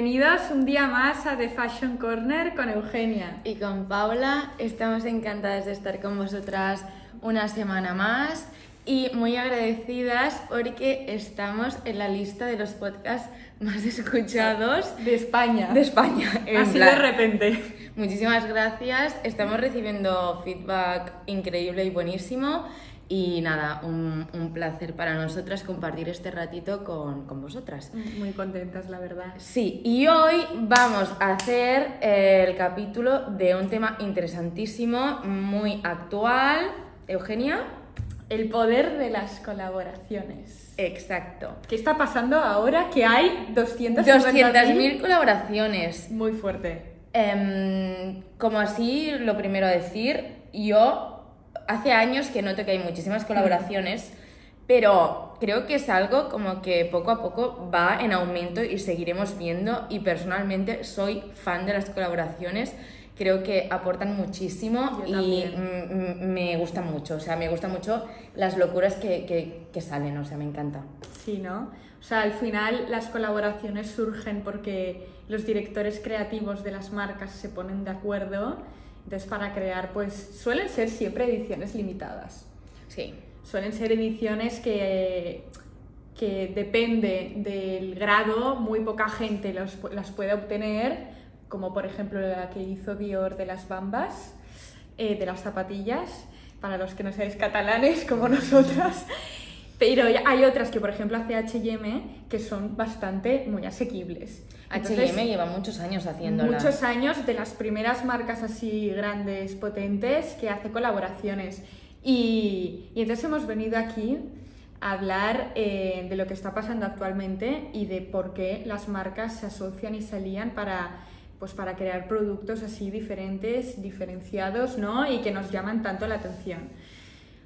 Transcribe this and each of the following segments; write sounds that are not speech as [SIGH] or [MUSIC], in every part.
Bienvenidos un día más a The Fashion Corner con Eugenia. Y con Paula, estamos encantadas de estar con vosotras una semana más y muy agradecidas porque estamos en la lista de los podcasts más escuchados de España. De España. Así de repente. Muchísimas gracias. Estamos recibiendo feedback increíble y buenísimo. Y nada, un, un, placer para nosotras compartir este ratito con, con, vosotras. Muy contentas, la verdad. Sí, y hoy vamos a hacer el capítulo de un tema interesantísimo, muy actual. Eugenia. El poder de las colaboraciones. Exacto. ¿Qué está pasando ahora que hay 200.000 200 colaboraciones? Muy fuerte. Eh, como así, lo primero a decir, yo hace años que noto que hay muchísimas colaboraciones, pero creo que es algo como que poco a poco va en aumento y seguiremos viendo y personalmente soy fan de las colaboraciones. Creo que aportan muchísimo y me gustan mucho, o sea, me gustan mucho las locuras que, que, que salen, o sea, me encanta. Sí, ¿no? O sea, al final las colaboraciones surgen porque los directores creativos de las marcas se ponen de acuerdo entonces, para crear, pues suelen ser siempre ediciones limitadas. Sí. Suelen ser ediciones que, que depende del grado, muy poca gente los, las puede obtener, como por ejemplo la que hizo Dior de las bambas, eh, de las zapatillas, para los que no seáis catalanes como [LAUGHS] nosotras. Pero hay otras que, por ejemplo, hace HM que son bastante muy asequibles. HM lleva muchos años haciéndolas. Muchos años de las primeras marcas así grandes, potentes, que hace colaboraciones. Y, y entonces hemos venido aquí a hablar eh, de lo que está pasando actualmente y de por qué las marcas se asocian y se alían para, pues para crear productos así diferentes, diferenciados, ¿no? Y que nos llaman tanto la atención.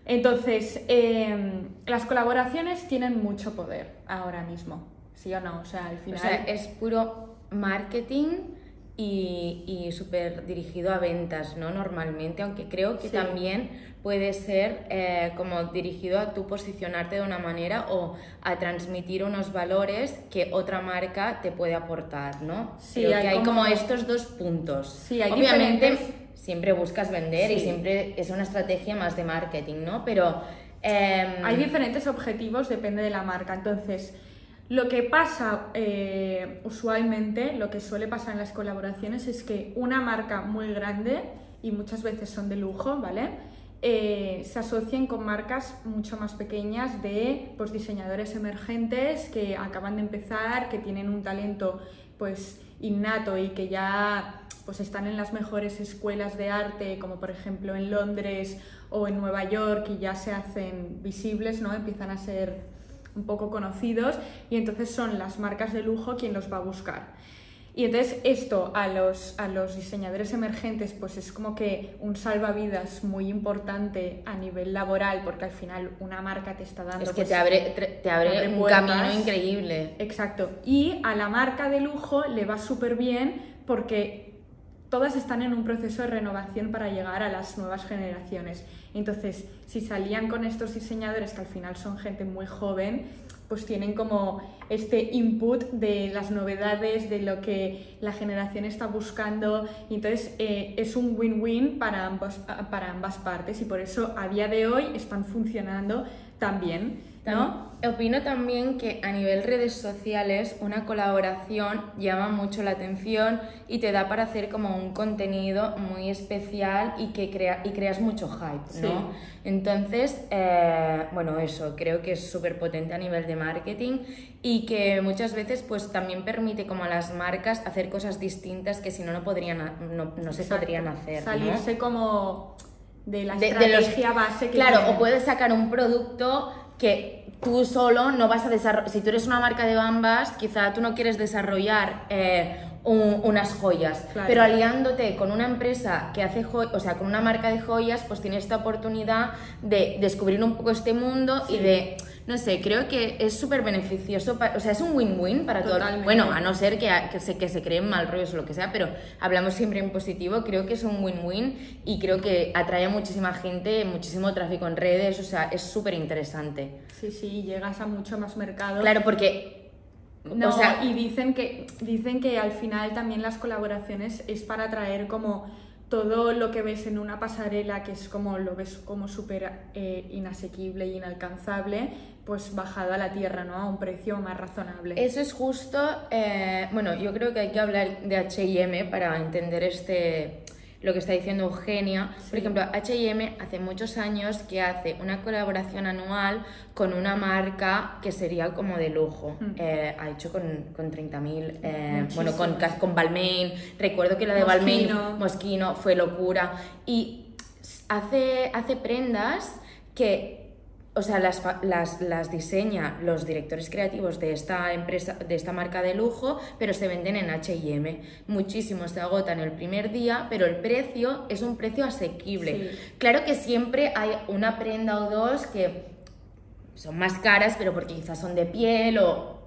Entonces, eh, las colaboraciones tienen mucho poder ahora mismo, ¿sí o no? O sea, al final... O sea, es puro marketing y, y súper dirigido a ventas, ¿no? Normalmente, aunque creo que Sí. también puede ser eh, como dirigido a tú posicionarte de una manera o a transmitir unos valores que otra marca te puede aportar, ¿no? Sí, creo hay que hay como... como- estos dos puntos. Sí, hay Obviamente diferentes- siempre buscas vender y siempre es una estrategia más de marketing, ¿no? Pero... em, Hay diferentes objetivos, depende de la marca. Entonces, lo que pasa eh, usualmente, lo que suele pasar en las colaboraciones es que una marca muy grande, y muchas veces son de lujo, ¿vale? Eh, se asocian con marcas mucho más pequeñas de pues, diseñadores emergentes que acaban de empezar, que tienen un talento pues innato y que ya pues están en las mejores escuelas de arte, como por ejemplo en Londres o en Nueva York, y ya se hacen visibles, ¿no? Empiezan a ser un poco conocidos y entonces son las marcas de lujo quien los va a buscar. Y entonces esto a los, a los diseñadores emergentes pues es como que un salvavidas muy importante a nivel laboral porque al final una marca te está dando... es que pues, te abre, tre- te abre, abre un puertas. camino increíble. Exacto. Y a la marca de lujo le va súper bien porque todas están en un proceso de renovación para llegar a las nuevas generaciones. Entonces, si salían con estos diseñadores, que al final son gente muy joven, pues tienen como este input de las novedades, de lo que la generación está buscando, entonces eh, es un win-win para, para ambas partes, y por eso a día de hoy están funcionando tan bien, ¿no? Tam- Opino también que a nivel redes sociales una colaboración llama mucho la atención y te da para hacer como un contenido muy especial y que crea y creas mucho hype, ¿no? Entonces, eh, bueno, eso creo que es súper potente a nivel de marketing y que muchas veces pues también permite como a las marcas hacer cosas distintas que si no no podrían no, no se Exacto. podrían hacer, ¿no? Salirse como de la de, de los- estrategia base que Claro, tienen. o puedes sacar un producto que tú solo no vas a desarrollar. Si tú eres una marca de bambas, quizá tú no quieres desarrollar eh, un- unas joyas, Claro. pero aliándote con una empresa que hace joyas, o sea, con una marca de joyas, pues tienes esta oportunidad de descubrir un poco este mundo y de. No sé, creo que es súper beneficioso, o sea, es un win-win para todo. Totalmente. Bueno, a no ser que, que, se, que se creen mal rollos o lo que sea, pero hablamos siempre en positivo, creo que es un win-win y creo que atrae a muchísima gente, muchísimo tráfico en redes, o sea, es súper interesante. Sí, sí, llegas a mucho más mercado. Claro, porque No, o sea, y dicen que, dicen que al final también las colaboraciones es para traer como todo lo que ves en una pasarela, que es como lo ves como súper eh, inasequible e inalcanzable, pues bajado a la tierra, ¿no? A un precio más razonable. Eso es justo, eh, bueno, yo creo que hay que hablar de H&M para entender este lo que está diciendo Eugenia. Por ejemplo, H&M hace muchos años que hace una colaboración anual con una marca que sería como de lujo. Mm. Eh, ha hecho con, con 30.000, eh, bueno, con, con Balmain. Recuerdo que la de. Balmain, Moschino, fue locura. Y hace, hace prendas que o sea, las, las, las diseña los directores creativos de esta empresa, de esta marca de lujo, pero se venden en H&M. Muchísimos se agotan el primer día, pero el precio es un precio asequible. Sí. Claro que siempre hay una prenda o dos que son más caras, pero porque quizás son de piel o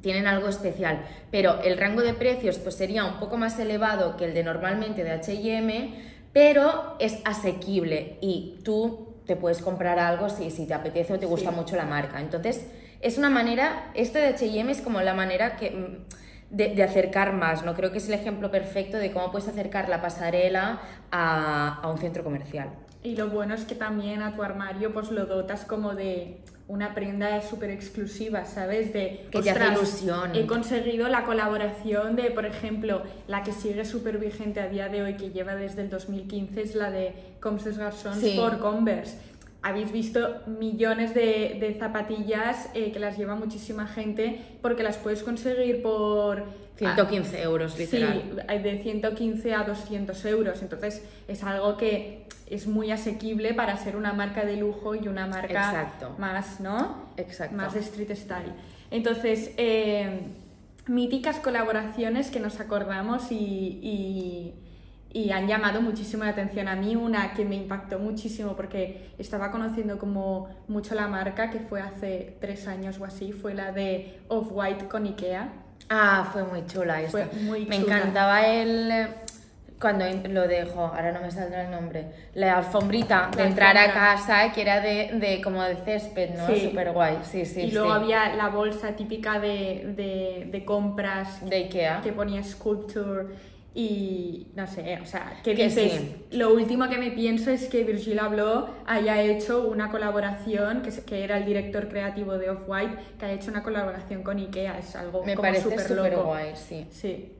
tienen algo especial. Pero el rango de precios pues sería un poco más elevado que el de normalmente de H&M, pero es asequible y tú te puedes comprar algo si, si te apetece o te gusta Sí. mucho la marca. Entonces, es una manera, este de H&M es como la manera que... mm, De, de acercar más, ¿no? Creo que es el ejemplo perfecto de cómo puedes acercar la pasarela a, a un centro comercial. Y lo bueno es que también a tu armario pues lo dotas como de una prenda súper exclusiva, ¿sabes? De, Que te hace "Ostras, ilusión". He conseguido la colaboración de, por ejemplo, la que sigue súper vigente a día de hoy, que lleva desde el 2015, es la de Comme des Garçons Sí. por Converse. Habéis visto millones de, de zapatillas eh, que las lleva muchísima gente porque las puedes conseguir por... 115 euros, literal. Sí, de 115 a 200 euros. Entonces es algo que es muy asequible para ser una marca de lujo y una marca Exacto. más, ¿no? Exacto. Más de street style. Entonces, eh, míticas colaboraciones que nos acordamos y, y- y han llamado muchísimo la atención. A mí una que me impactó muchísimo porque estaba conociendo como mucho la marca, que fue hace tres años o así, fue la de Off-White con Ikea. Ah, fue muy chula esta. Fue muy me chula. encantaba el eh, cuando lo dejo, ahora no me saldrá el nombre, la alfombrita de La entrar a alfombra. casa que era de, de como de césped, ¿no? Sí. Súper guay, sí, sí, y sí. luego había la bolsa típica de, de- de compras De Ikea. que ponía Sculpture y no sé, o sea, que Que dices, sí. lo último que me pienso es que Virgil Abloh haya hecho una colaboración, que, que era el director creativo de Off-White, que haya hecho una colaboración con Ikea, es algo Me como parece súper súper loco. guay, sí. Sí,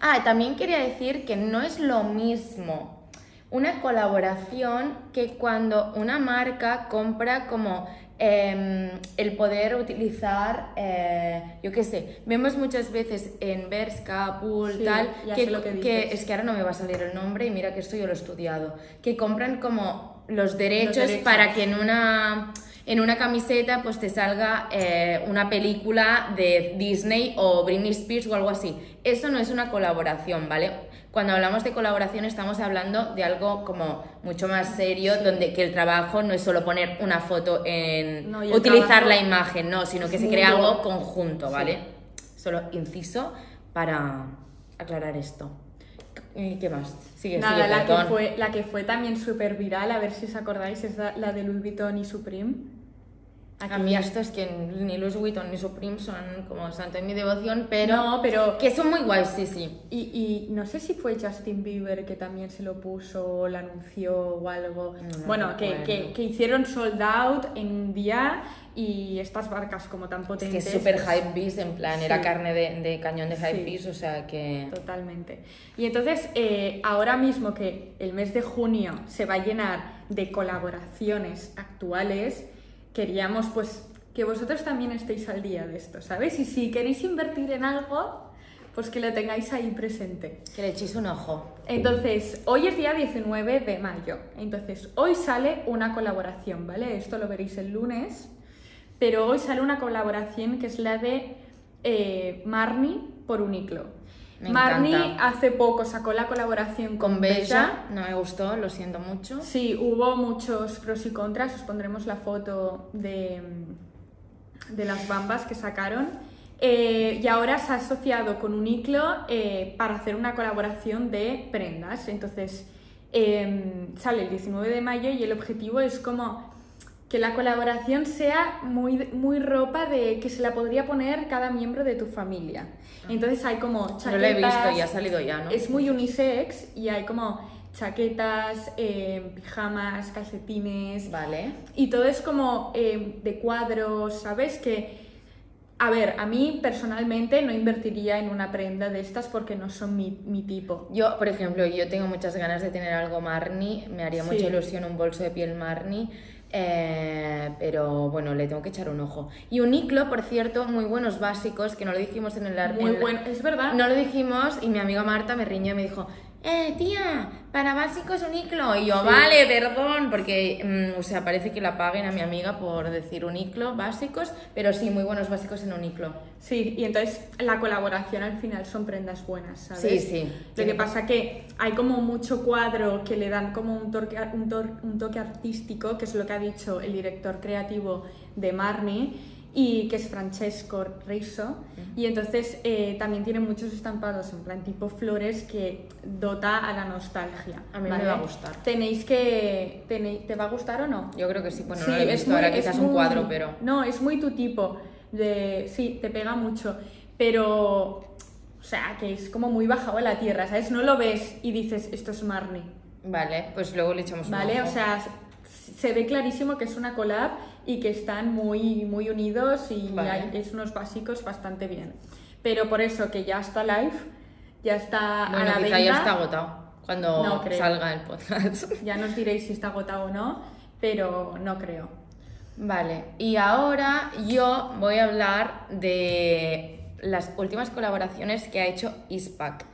Ah, también quería decir que no es lo mismo una colaboración que cuando una marca compra como em, el poder utilizar, eh, yo qué sé, vemos muchas veces en Berska, Pool, Sí, tal, que, que que es que ahora no me va a salir el nombre y mira que esto yo lo he estudiado, que compran como los derechos, derechos. para que en una en una camiseta pues te salga eh, una película de Disney o Britney Spears o algo así. Eso no es una colaboración, ¿vale? Cuando hablamos de colaboración estamos hablando de algo como mucho más serio, donde que el trabajo no es solo poner una foto en No, utilizar trabajo la imagen, no, sino que se crea algo conjunto, Sí. ¿vale? Solo inciso para aclarar esto. ¿Y qué más? Sigue, Nada, sigue, la que, fue, la que fue también súper viral, a ver si os acordáis, es la, la de Louis Vuitton y Supreme. A mí esto es que ni Louis Vuitton ni Supreme son como santo en mi devoción, pero No, pero que son muy guays, sí, sí. Y, y no sé si fue Justin Bieber que también se lo puso o lo anunció o algo. No bueno, que, que, que hicieron sold out en un día y estas barcas como tan Es potentes. que es súper pues, hype beast, en plan, era carne de, de cañón de hype Sí. beast, o sea que... Totalmente. Y entonces, eh, ahora mismo que el mes de junio se va a llenar de colaboraciones actuales, queríamos pues que vosotros también estéis al día de esto, ¿sabes? Y si queréis invertir en algo, pues que lo tengáis ahí presente. Que le echéis un ojo. Entonces, hoy es día 19 de mayo. Entonces, hoy sale una colaboración, ¿vale? Esto lo veréis el lunes. Pero hoy sale una colaboración que es la de eh, Marni por Uniqlo. Me Marni encanta. hace poco sacó la colaboración con, Con Bella. Bella, no me gustó, lo siento mucho. Sí, hubo muchos pros y contras. Os pondremos la foto de, de las bambas que sacaron. Eh, y ahora se ha asociado con Uniqlo eh, para hacer una colaboración de prendas. Entonces, eh, sale el 19 de mayo y el objetivo es como que la colaboración sea muy, muy ropa de que se la podría poner cada miembro de tu familia. Entonces hay como chaquetas... No lo he visto y ha salido ya, ¿no? Es muy unisex y hay como chaquetas, eh, pijamas, calcetines. Vale. Y todo es como eh, de cuadros, ¿sabes? Que, a ver, a mí personalmente no invertiría en una prenda de estas porque no son mi, mi tipo. Yo, por ejemplo, yo tengo muchas ganas de tener algo Marni, me haría Sí. mucha ilusión un bolso de piel Marni, eh, pero bueno, le tengo que echar un ojo. Y Uniqlo, por cierto, muy buenos básicos, que no lo dijimos en el... ar- Muy bueno, es verdad. No lo dijimos y mi amiga Marta me riñó y me dijo, eh, tía, para básicos Uniqlo. Y yo, Sí. vale, perdón, porque, mm, o sea, parece que la paguen a mi amiga por decir Uniqlo básicos, pero sí, muy buenos básicos en Uniqlo. Sí, y entonces la colaboración al final son prendas buenas, ¿sabes? Sí, sí. Lo que pasa que hay como mucho cuadro que le dan como un toque, un, toque artístico, que es lo que ha dicho el director creativo de Marni, y que es Francesco Riso. Y entonces eh, también tiene muchos estampados en plan tipo flores que dota a la nostalgia. A mí me va a gustar. Tenéis que... tenéis- ¿Te va a gustar o no? Yo creo que sí, bueno, Sí, no lo he es visto, muy- ahora quizás un muy- cuadro, pero... No, es muy tu tipo. De, sí, te pega mucho. Pero, o sea, que es como muy bajado a la tierra, ¿sabes? No lo ves y dices, esto es Marnie. Vale, pues luego le echamos un ¿Vale? ojo. O sea, se ve clarísimo que es una collab y que están muy, muy unidos y Vale. hay- es unos básicos bastante bien. Pero por eso que ya está live, ya está Bueno, a la quizá venta. ya está agotado cuando No salga el podcast. [LAUGHS] Ya nos diréis si está agotado o no, pero no creo. Vale, y ahora yo voy a hablar de las últimas colaboraciones que ha hecho Ispac.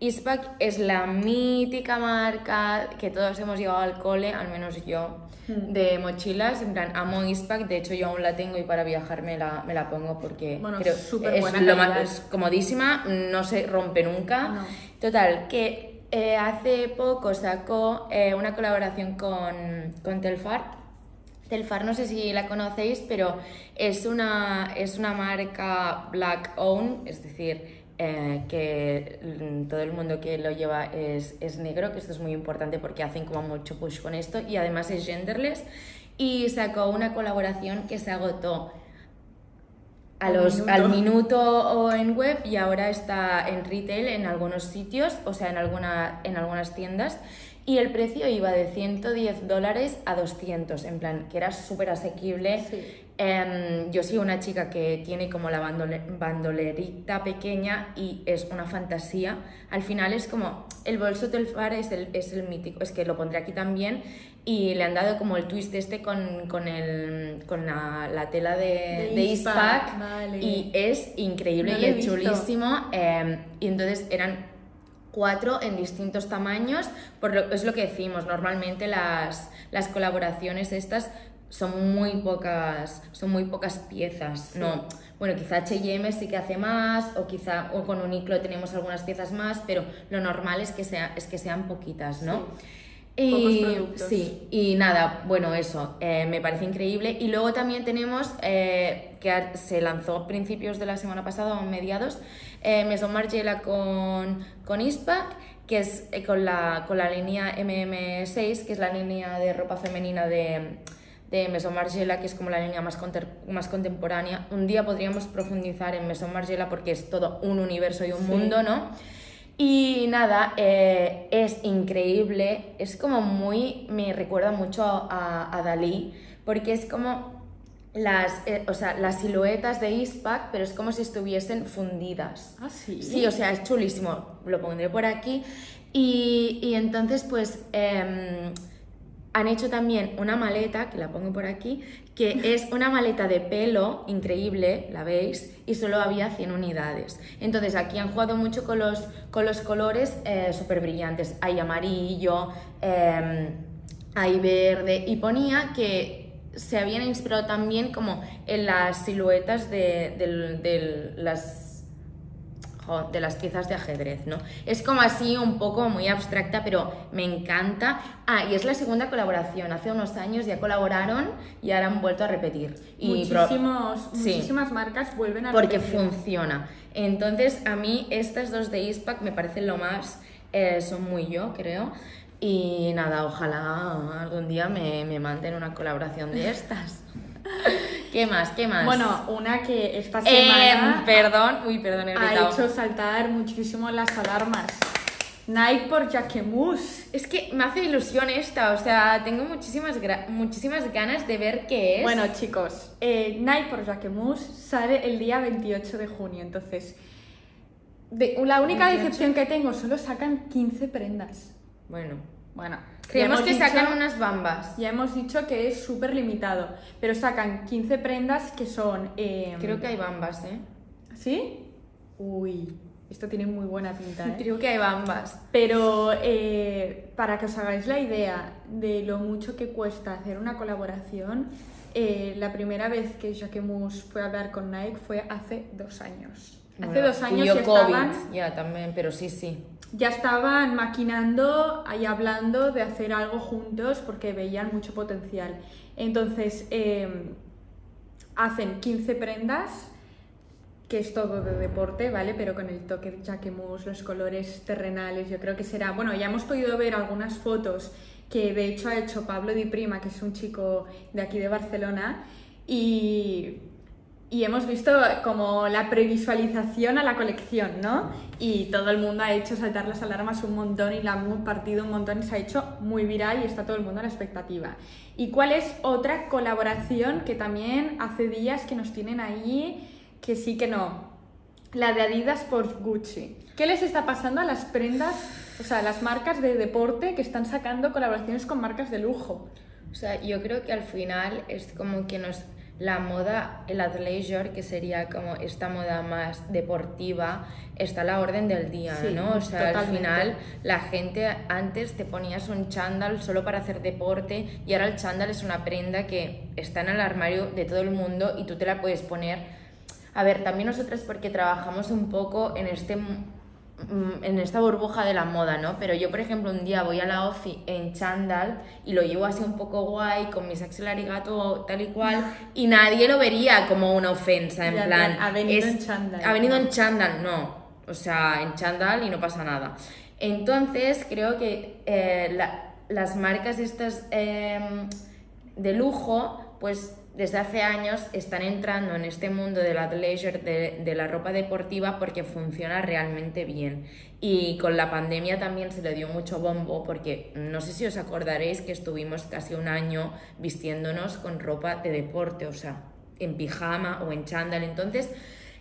Ispac es la mítica marca que todos hemos llevado al cole, al menos yo. De mochilas. En plan, amo Ispac, de hecho yo aún la tengo y para viajar me la, me la pongo porque Bueno, creo es, buena lo más- es comodísima, no se rompe nunca. No. Total, que eh, hace poco sacó eh, una colaboración con, con Telfar. Telfar no sé si la conocéis, pero es una, es una marca black owned, es decir, eh, que mm, todo el mundo que lo lleva es, es negro, que esto es muy importante porque hacen como mucho push con esto y además es genderless. Y sacó una colaboración que se agotó a los, minuto. al minuto o en web y ahora está en retail en algunos sitios, o sea, en, alguna, en algunas tiendas. Y el precio iba de 110 dólares a 200, en plan, que era súper asequible. Sí. Em, yo soy una chica que tiene como la bandole- bandolerita pequeña y es una fantasía. Al final es como, el bolso Telfar es el, es el mítico, es que lo pondré aquí también y le han dado como el twist este con, con, el, con la, la tela de, De de Eastpak vale. y es increíble No y es chulísimo. em, y entonces eran cuatro en distintos tamaños, por lo, es lo que decimos, normalmente las, las colaboraciones estas son muy pocas, son muy pocas piezas, no, bueno, quizá H&M sí que hace más, o quizá o con Uniqlo tenemos algunas piezas más, pero lo normal es que, sea, es que sean poquitas, ¿no? Y, sí, y nada, bueno, eso, eh, me parece increíble. Y luego también tenemos, eh, que se lanzó a principios de la semana pasada, o mediados, eh, Maison Margiela con, con Eastpak, que es eh, con, la, con la línea MM6, que es la línea de ropa femenina de, de Maison Margiela, que es como la línea más, más contemporánea. Un día podríamos profundizar en Maison Margiela porque es todo un universo y un Sí. mundo, ¿no? Y nada, eh, es increíble, es como muy, me recuerda mucho a, a Dalí, porque es como las, eh, o sea, las siluetas de Eastpak, pero es como si estuviesen fundidas. Ah, sí. Sí, o sea, es chulísimo, lo pondré por aquí. Y, y entonces, pues, em, han hecho también una maleta, que la pongo por aquí, que es una maleta de pelo increíble, la veis, y solo había 100 unidades. Entonces aquí han jugado mucho con los, con los colores súper brillantes. Hay amarillo, em, hay verde, y ponía que se habían inspirado también como en las siluetas de, del- las de las piezas de ajedrez, ¿no? Es como así un poco muy abstracta, pero me encanta. Ah, y es la segunda colaboración. Hace unos años ya colaboraron y ahora han vuelto a repetir. Y pro- Muchísimos, Sí. Muchísimas marcas vuelven a porque repetir. funciona. Entonces, a mí estas dos de Eastpak me parecen lo más, eh, son muy yo, creo. Y nada, ojalá algún día me, me manden una colaboración de estas. [LAUGHS] [LAUGHS] ¿Qué más? ¿Qué más? Bueno, una que esta Eh, semana perdón, uy, perdón, he ha hecho saltar muchísimo las alarmas. Nike por Jacquemus. Es que me hace ilusión esta, o sea, tengo muchísimas, muchísimas ganas de ver qué es. Bueno, chicos, eh, Nike por Jacquemus sale el día 28 de junio, entonces... de- la única 28. decepción que tengo, solo sacan 15 prendas. bueno. Bueno, Creemos que sacan unas bambas. Ya hemos dicho que es súper limitado, pero sacan 15 prendas que son... eh, Creo que hay bambas, ¿eh? ¿Sí? Uy, esto tiene muy buena pinta, ¿eh? Creo que hay bambas. Pero eh, para que os hagáis la idea de lo mucho que cuesta hacer una colaboración, eh, la primera vez que Jacquemus fue a hablar con Nike fue hace dos años. Hace Bueno, dos años ya COVID, estaban, ya también, pero sí, sí. ya estaban maquinando y hablando de hacer algo juntos porque veían mucho potencial. Entonces, eh, hacen 15 prendas, que es todo de deporte, ¿vale? Pero con el toque de Jacquemus, los colores terrenales, yo creo que será... Bueno, ya hemos podido ver algunas fotos que de hecho ha hecho Pablo Di Prima, que es un chico de aquí de Barcelona, y, y hemos visto como la previsualización a la colección, ¿no? Y todo el mundo ha hecho saltar las alarmas un montón y la hemos partido un montón y se ha hecho muy viral y está todo el mundo a la expectativa. ¿Y cuál es otra colaboración que también hace días que nos tienen ahí que sí que no? La de Adidas por Gucci. ¿Qué les está pasando a las prendas, o sea, a las marcas de deporte que están sacando colaboraciones con marcas de lujo? O sea, yo creo que al final es como que nos la moda, el athleisure, que sería como esta moda más deportiva, está a la orden del día, Sí, ¿no? O sea, al final la gente antes te ponías un chándal solo para hacer deporte y ahora el chándal es una prenda que está en el armario de todo el mundo y tú te la puedes poner. A ver, también nosotras porque trabajamos un poco en este en esta burbuja de la moda, ¿no? Pero yo, por ejemplo, un día voy a la OFI en chándal y lo llevo así un poco guay, con mis axel arigato tal y cual, y nadie lo vería como una ofensa, en Ya, plan... ha venido es- en chándal, Ha venido en chándal, no. O sea, en chándal y no pasa nada. Entonces, creo que eh, la- las marcas estas em, de lujo, pues desde hace años están entrando en este mundo del athleisure, de, de la ropa deportiva, porque funciona realmente bien. Y con la pandemia también se le dio mucho bombo, porque no sé si os acordaréis que estuvimos casi un año vistiéndonos con ropa de deporte, o sea, en pijama o en chándal. Entonces,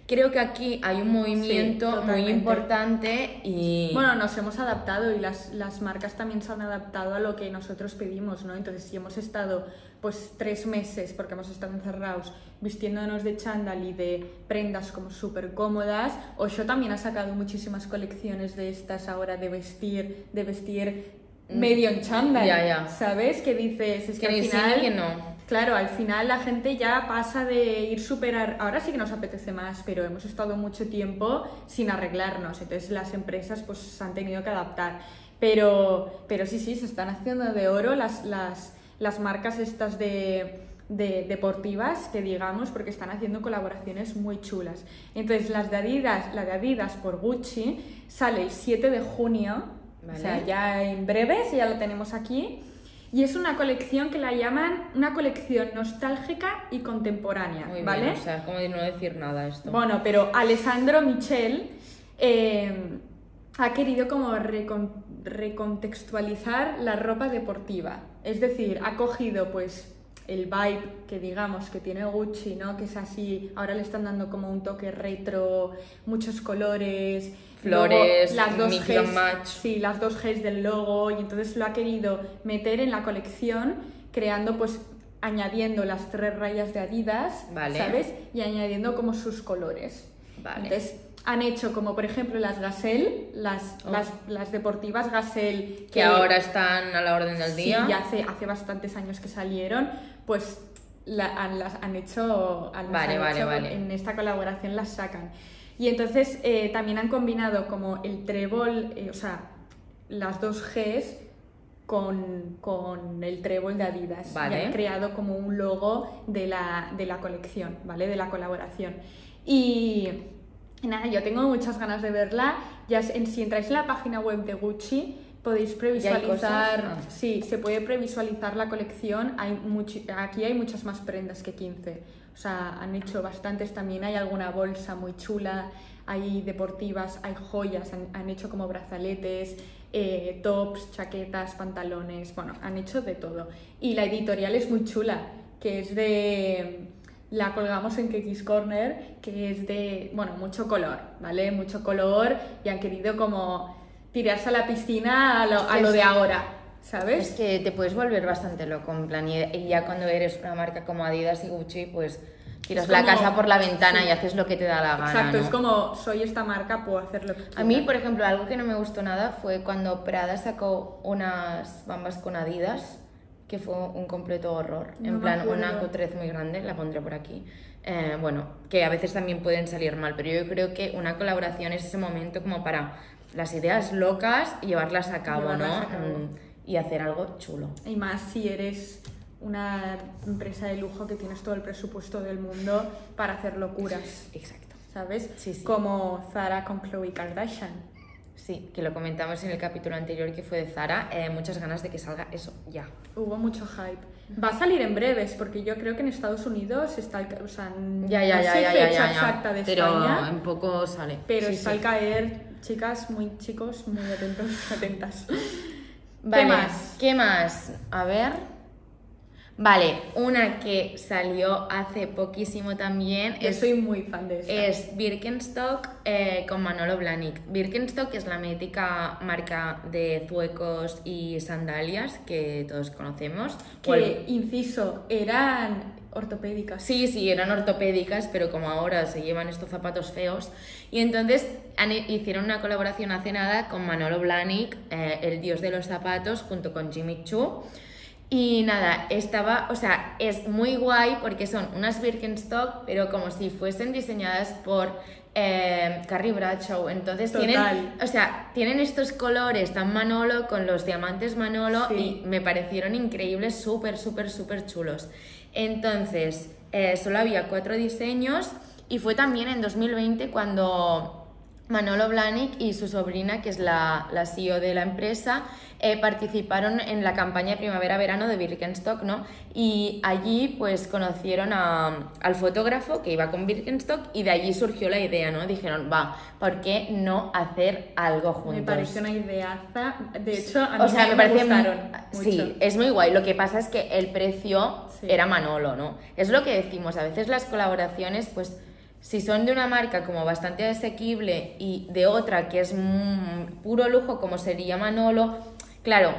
creo que aquí hay un movimiento muy totalmente. importante y... Bueno, nos hemos adaptado y las, las marcas también se han adaptado a lo que nosotros pedimos, ¿no? Entonces, si hemos estado pues tres meses, porque hemos estado encerrados, vistiéndonos de chándal y de prendas como súper cómodas, Osho también ha sacado muchísimas colecciones de estas ahora de vestir, de vestir medio en chándal, Mm. Ya, ya. ¿sabes? Que dices, es que, que al final... que no. Claro, al final la gente ya pasa de ir superar. Ahora sí que nos apetece más, pero hemos estado mucho tiempo sin arreglarnos. Entonces las empresas pues se han tenido que adaptar. Pero, pero sí, sí, se están haciendo de oro las, las, las marcas estas de, de deportivas, que digamos, porque están haciendo colaboraciones muy chulas. Entonces las de Adidas, la de Adidas por Gucci sale el 7 de junio, o sea, ya en breves, ya lo tenemos aquí. Y es una colección que la llaman una colección nostálgica y contemporánea, Muy ¿vale? bien, o sea, como de no decir nada esto. Bueno, pero Alessandro Michel eh, ha querido como recon- recontextualizar la ropa deportiva. Es decir, ha cogido pues el vibe que digamos que tiene Gucci, ¿no? Que es así, ahora le están dando como un toque retro, muchos colores, Flores, las dos Gs, match. sí, las dos Gs del logo y entonces lo ha querido meter en la colección creando pues añadiendo las tres rayas de Adidas, Vale. ¿sabes? Y añadiendo como sus colores. Vale. Entonces, han hecho como por ejemplo las Gazelle, las, Oh. las, las deportivas Gazelle que ahora están a la orden del sí, día. ya hace, hace bastantes años que salieron, pues la- han, las han hecho, las Vale, han vale, hecho vale. en esta colaboración las sacan. Y entonces eh, también han combinado como el trébol, eh, o sea, las dos Gs con, con el trébol de Adidas. Vale. Y han creado como un logo de la, de la colección, ¿vale? De la colaboración. Y, y nada, yo tengo muchas ganas de verla. Ya en- si entráis en la página web de Gucci, podéis ¿Ya hay previsualizar, sí, se puede previsualizar la colección. Hay aquí hay muchas más prendas que 15. O sea, han hecho bastantes también. Hay alguna bolsa muy chula, hay deportivas, hay joyas, han, han hecho como brazaletes, eh, tops, chaquetas, pantalones. Bueno, han hecho de todo. Y la editorial es muy chula, que es de. La colgamos en Kekis Corner, que es de, bueno, mucho color, ¿vale? Mucho color y han querido como tirarse a la piscina a lo, a lo de ahora, ¿sabes? Es que te puedes volver bastante loco, en plan, y, ya cuando eres una marca como Adidas y Gucci, pues tiras la casa por la ventana sí. y haces lo que te da la gana. Exacto, ¿no? es como soy esta marca, puedo hacer lo que quiera. A mí, por ejemplo, algo que no me gustó nada fue cuando Prada sacó unas bambas con Adidas, que fue un completo horror. No en plan, una cutrez muy grande, la pondré por aquí. Eh, bueno, que a veces también pueden salir mal, pero yo creo que una colaboración es ese momento como para las ideas locas y llevarlas a cabo, Llevarlas ¿no? a cabo. Mm, Y hacer algo chulo. Y más si eres una empresa de lujo que tienes todo el presupuesto del mundo para hacer locuras, Exacto. ¿sabes? Sí, sí. Como Zara con Khloe Kardashian. Sí, que lo comentamos en el capítulo anterior que fue de Zara. eh, muchas ganas de que salga eso ya. Hubo mucho hype. Va a salir en breves, porque yo creo que en Estados Unidos está ca- o sea, Ya, ya, no ya, sé ya, ya, fecha ya, ya. exacta de Pero España, en poco sale. pero Sí, está sí. al caer, chicas, muy chicos, muy atentos, [LAUGHS] atentas. Vale, ¿Qué más? ¿Qué más? A ver. Vale, una que salió hace poquísimo también Yo es, soy muy fan de esta. es Birkenstock eh, con Manolo Blahnik. Birkenstock es la mítica marca de zuecos y sandalias que todos conocemos. que, inciso, eran ortopédicas. Sí, sí, eran ortopédicas, pero como ahora se llevan estos zapatos feos. Y entonces han- hicieron una colaboración hace nada con Manolo Blahnik, eh, el dios de los zapatos, junto con Jimmy Choo. Y nada, estaba, o sea, es muy guay porque son unas Birkenstock, pero como si fuesen diseñadas por eh, Carrie Bradshaw. Entonces tienen, Total. o sea, tienen estos colores tan Manolo con los diamantes Manolo Sí. y me parecieron increíbles, súper, súper, súper chulos. Entonces, eh, solo había cuatro diseños y fue también en 2020 cuando Manolo Blahnik y su sobrina, que es la, la CEO de la empresa, eh, participaron en la campaña primavera-verano de Birkenstock, ¿no? Y allí pues conocieron a- al fotógrafo que iba con Birkenstock y de allí surgió la idea, ¿no? Dijeron, va, ¿por qué no hacer algo juntos? Me pareció una ideaza. De hecho, a mí O sea, me, parece gustaron Sí, mucho. es muy guay. Lo que pasa es que el precio Sí. era Manolo, ¿no? Es lo que decimos. A veces las colaboraciones, pues, si son de una marca como bastante asequible y de otra que es mm, puro lujo, como sería Manolo, claro,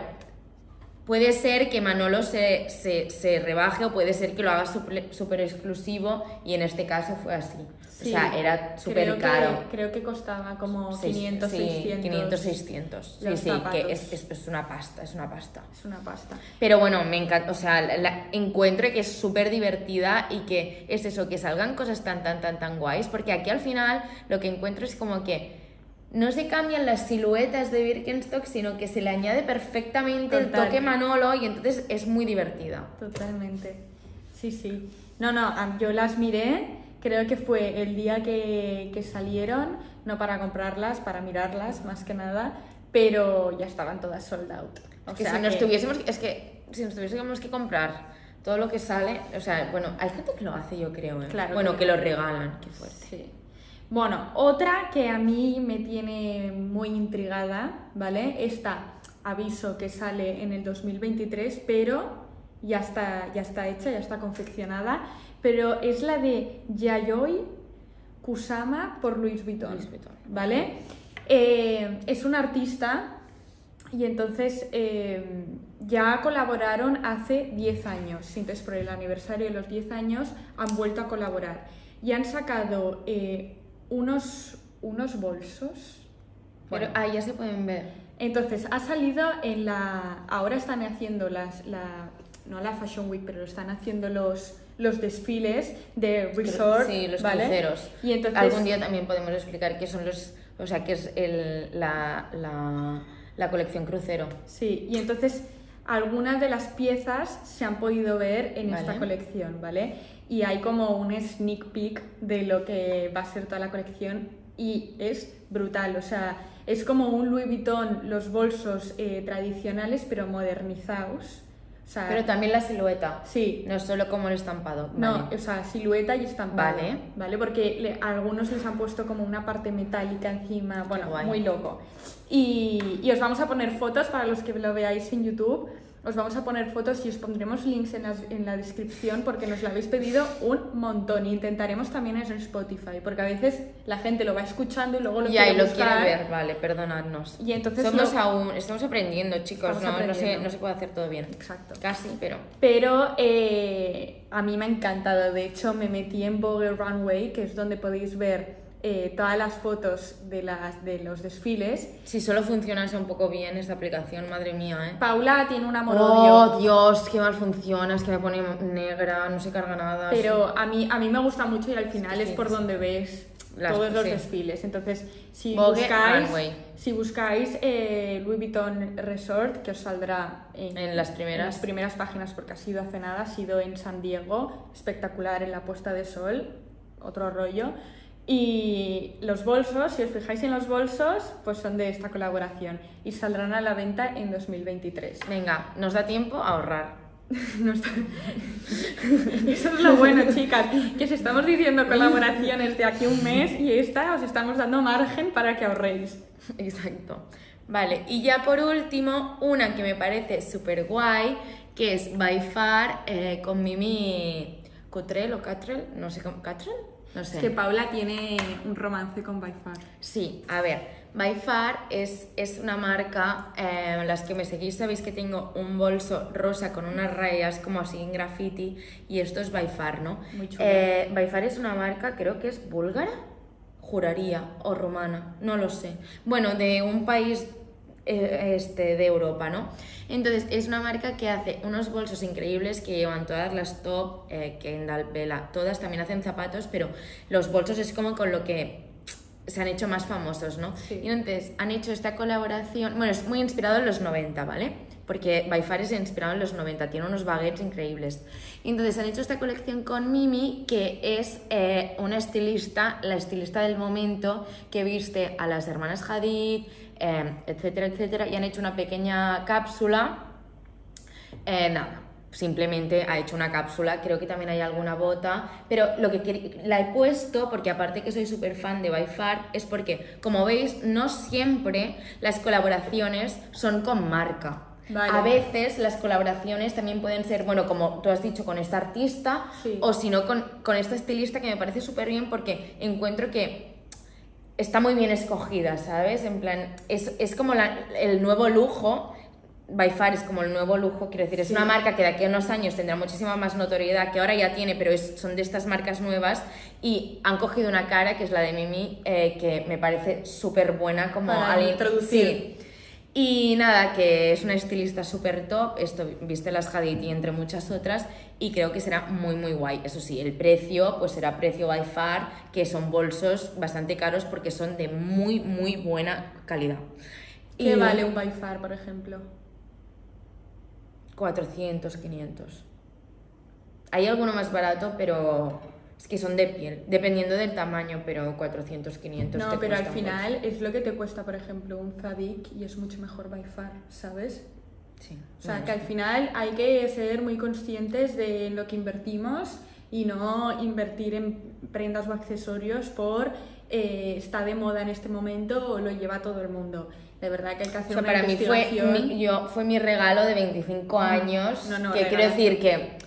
puede ser que Manolo se, se, se rebaje o puede ser que lo haga súper exclusivo y en este caso fue así. Sí, o sea, era súper que- caro. creo que costaba como Seis- 500, sí, 600. 500, 600. Sí, sí, que es, es, es una pasta, es una pasta. Es una pasta. Pero bueno, me encanta, o sea, la, la- encuentro que es súper divertida y que es eso, que salgan cosas tan, tan, tan, tan guays, porque aquí al final lo que encuentro es como que no se cambian las siluetas de Birkenstock, sino que se le añade perfectamente el Total. toque Manolo y entonces es muy divertida. Totalmente. Sí, sí. No, no, yo las miré, creo que fue el día que, que salieron, no para comprarlas, para mirarlas más que nada, pero ya estaban todas sold out. O Es que sea si nos que- tuviésemos, es que si nos tuviésemos que comprar todo lo que sale, o sea, bueno, hay gente que lo hace, yo creo, ¿eh? Claro bueno, que- que lo regalan, qué fuerte. Sí. Bueno, otra que a mí me tiene muy intrigada, ¿vale? Esta aviso que sale en el 2023, pero ya está, ya está hecha, ya está confeccionada, pero es la de Yayoi Kusama por Louis Vuitton, Louis Vuitton. ¿vale? Eh, es un artista y entonces eh, ya colaboraron hace 10 años. Entonces, por el aniversario de los 10 años, han vuelto a colaborar. Y han sacado eh, unos, unos bolsos. Pero, Bueno, ah, ya se pueden ver. entonces, ha salido en la... Ahora están haciendo las... La, no la Fashion Week, pero están haciendo los, los desfiles de resort, Sí, los ¿vale? cruceros. Y entonces... Algún día también podemos explicar qué son los, o sea, qué es el, la, la, la colección crucero. Sí, y entonces algunas de las piezas se han podido ver en esta colección, ¿vale? Y hay como un sneak peek de lo que va a ser toda la colección y es brutal, o sea, es como un Louis Vuitton, los bolsos eh, tradicionales pero modernizados. O sea, Pero también la silueta. sí, No solo como el estampado. no, Vale. o sea, silueta y estampado. Vale. ¿Vale? Porque le- a algunos les han puesto como una parte metálica encima. Bueno, muy loco. Y, y os vamos a poner fotos para los que lo veáis en YouTube. Os vamos a poner fotos y os pondremos links en, las- en la descripción porque nos lo habéis pedido un montón. Y intentaremos también eso en Spotify, porque a veces la gente lo va escuchando y luego lo Y ahí quiere lo quiere ver, vale, perdonadnos. Y entonces Somos lo- aún, estamos aprendiendo, chicos, Estamos no, no, se, no se puede hacer todo bien. Exacto. Casi, pero... Pero eh, a mí me ha encantado. De hecho, me metí en Vogue Runway, que es donde podéis ver eh, todas las fotos de, las, de los desfiles. Si solo funcionase un poco bien esta aplicación, madre mía, ¿eh? Paula tiene un amor Oh, Dios, qué mal funciona, es que me pone negra, no se carga nada. pero a mí, a mí me gusta mucho y al final Sí, es por sí. donde ves Las- todos los sí. desfiles. Entonces, si Vogue buscáis, Runway. si buscáis eh, Louis Vuitton Resort, que os saldrá en, En las primeras. en las primeras páginas, porque ha sido hace nada, ha sido en San Diego, espectacular en la puesta de sol, otro rollo. Y los bolsos, si os fijáis en los bolsos, pues son de esta colaboración y saldrán a la venta en 2023. Venga, nos da tiempo a ahorrar. [LAUGHS] No está- Eso es lo bueno, chicas, que os estamos diciendo colaboraciones de aquí un mes y esta os estamos dando margen para que ahorréis. Exacto. Vale, y ya por último, una que me parece súper guay, que es By Far eh, con Mimi Cutrell o Catrell, no sé cómo, ¿Catrell? No sé. Es que Paula tiene un romance con By Far. Sí, a ver, By Far es, es una marca, eh, las que me seguís sabéis que tengo un bolso rosa con unas rayas como así en graffiti y esto es By Far, ¿no? Muy chulo. Eh, By Far es una marca, creo que es búlgara, juraría, o romana, no lo sé. Bueno, de un país este, de Europa, ¿no? Entonces, es una marca que hace unos bolsos increíbles que llevan todas las top, eh, Kendall, Bella, todas también hacen zapatos, pero los bolsos es como con lo que se han hecho más famosos, ¿no? Sí. Y entonces han hecho esta colaboración, bueno, es muy inspirado en los 90, ¿vale? Porque By Far es inspirado en los 90, tiene unos baguettes increíbles. Y entonces han hecho esta colección con Mimi, que es eh, una estilista, la estilista del momento, que viste a las hermanas Hadid, eh, etcétera, etcétera, y han hecho una pequeña cápsula eh, nada, simplemente ha hecho una cápsula, creo que también hay alguna bota, pero lo que la he puesto, porque aparte que soy súper fan de By Far, es porque, como veis, no siempre las colaboraciones son con marca. Vale. A veces las colaboraciones también pueden ser, bueno, como tú has dicho, con esta artista, Sí. o si no, con, con esta estilista que me parece súper bien porque encuentro que está muy bien escogida, ¿sabes? En plan, es, es como la- el nuevo lujo. By Far es como el nuevo lujo, quiero decir, es Sí. una marca que de aquí a unos años tendrá muchísima más notoriedad, que ahora ya tiene, pero es- son de estas marcas nuevas y han cogido una cara que es la de Mimi, eh, que me parece súper buena como Para alguien- introducir. Sí. Y nada, que es una estilista súper top, esto viste las Hadid y entre muchas otras, y creo que será muy muy guay. Eso sí, el precio, pues será precio by far, que son bolsos bastante caros porque son de muy muy buena calidad. ¿Qué Y vale un By Far, por ejemplo? 400, 500. Hay alguno más barato, pero es que son de piel, dependiendo del tamaño, pero 400, 500. No, te pero al cuesta mucho. final es lo que te cuesta, por ejemplo, un Zadig y es mucho mejor By Far, ¿sabes? Sí, O sea, bueno, que al final hay que ser muy conscientes de lo que invertimos y no invertir en prendas o accesorios por eh, está de moda en este momento o lo lleva todo el mundo. De verdad que hay que O hacer sea, una para mí fue mi, yo, fue mi regalo de 25 años. No, no, que quiero regalazo. decir que,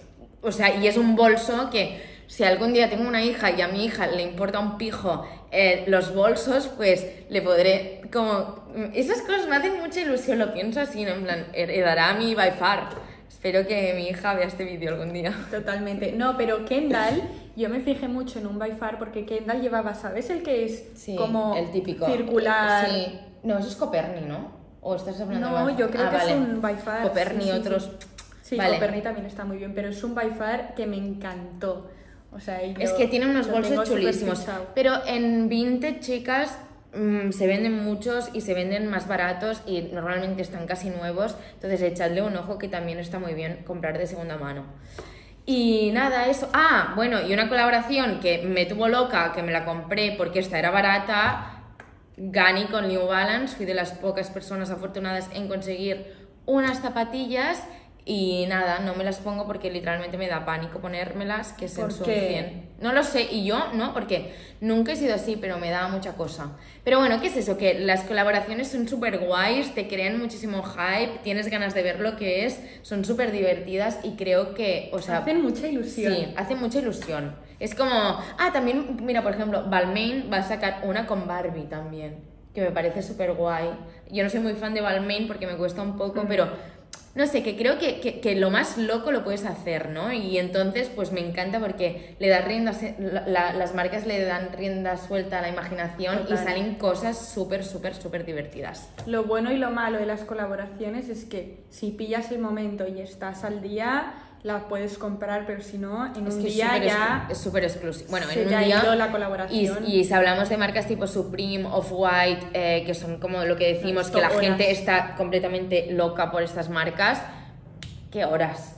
o sea, y es un bolso que si algún día tengo una hija y a mi hija le importa un pijo eh, los bolsos, pues le podré, como, esas cosas me hacen mucha ilusión, lo pienso así, ¿no? en plan, heredará a mi by far. Espero que mi hija vea este vídeo algún día. Totalmente. No, pero Kendall, yo me fijé mucho en un by far porque Kendall llevaba, ¿sabes? El que es como el típico. circular. Sí. No, eso es Coperni, ¿no? ¿O estás hablando No, yo creo Ah, que vale. es un by far. Coperni, sí, sí, otros. Sí, Sí, Vale. Coperni también está muy bien, pero es un by far que me encantó. O sea, y Es que tiene unos bolsos chulísimos. Pero en Vinted, chicas, mm, se venden muchos y se venden más baratos y normalmente están casi nuevos. Entonces echadle un ojo que también está muy bien comprar de segunda mano. Y nada, eso. Ah, bueno, y una colaboración que me tuvo loca, que me la compré porque esta era barata. Gani con New Balance. Fui de las pocas personas afortunadas en conseguir unas zapatillas y nada, no me las pongo porque literalmente me da pánico ponérmelas que se ¿Por ensucien. No lo sé, y yo no, porque nunca he sido así, pero me da mucha cosa. Pero bueno, ¿qué es eso? Que las colaboraciones son súper guays, te crean muchísimo hype, tienes ganas de ver lo que es, son súper divertidas y creo que, o sea... Hacen mucha ilusión. Sí, hace mucha ilusión. Es como, ah, también, mira, por ejemplo, Balmain va a sacar una con Barbie también, que me parece súper guay. Yo no soy muy fan de Balmain porque me cuesta un poco, Mm. pero no sé, que creo que, que- que lo más loco lo puedes hacer, ¿no? Y entonces, pues me encanta porque le das rienda, la- las marcas le dan rienda suelta a la imaginación y salen cosas súper, súper, súper divertidas. Lo bueno y lo malo de las colaboraciones es que si pillas el momento y estás al día, la puedes comprar, pero si no, en Es un día ya es súper exclusivo. Bueno, se en un día. la Y, colaboración. y si hablamos de marcas tipo Supreme, Off-White, eh, que son como lo que decimos, que la Horas. gente está completamente loca por estas marcas, ¿qué horas?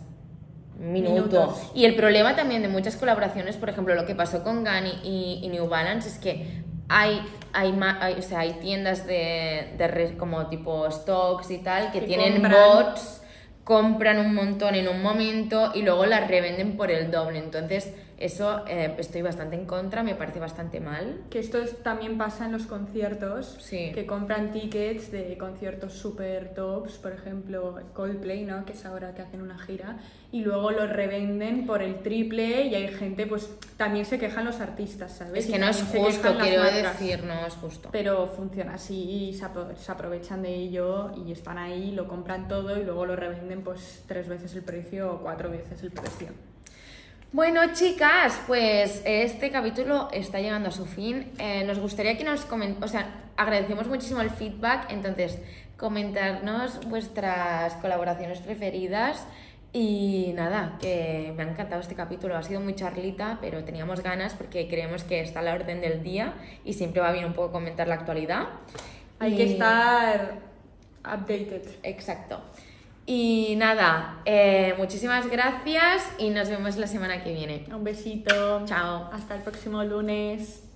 Minuto. Minutos. Y el problema también de muchas colaboraciones, por ejemplo, lo que pasó con Gani y, y New Balance, es que hay, hay, hay- o sea, hay tiendas de, de como tipo stocks y tal que, Que tienen compran. bots compran un montón en un momento y luego las revenden por el doble. Entonces, eso eh, estoy bastante en contra, me parece bastante mal. Que esto es- también pasa en los conciertos, Sí. que compran tickets de conciertos super tops, por ejemplo Coldplay, ¿no? que es ahora que hacen una gira, y luego los revenden por el triple y hay gente, pues también se quejan los artistas, ¿sabes? Es que no es justo, quiero decir, no es justo. Pero funciona así y se, apro- se aprovechan de ello y están ahí, lo compran todo y luego lo revenden pues tres veces el precio o cuatro veces el precio. Bueno, chicas, pues este capítulo está llegando a su fin. Eh, nos gustaría que nos comenten, o sea, agradecemos muchísimo el feedback, entonces comentarnos vuestras colaboraciones preferidas y nada, que me ha encantado este capítulo, ha sido muy charlita, pero teníamos ganas porque creemos que está a la orden del día y siempre va bien un poco comentar la actualidad. Hay Y- que estar updated. Exacto. Y nada, eh, muchísimas gracias y nos vemos la semana que viene. Un besito. Chao. Hasta el próximo lunes.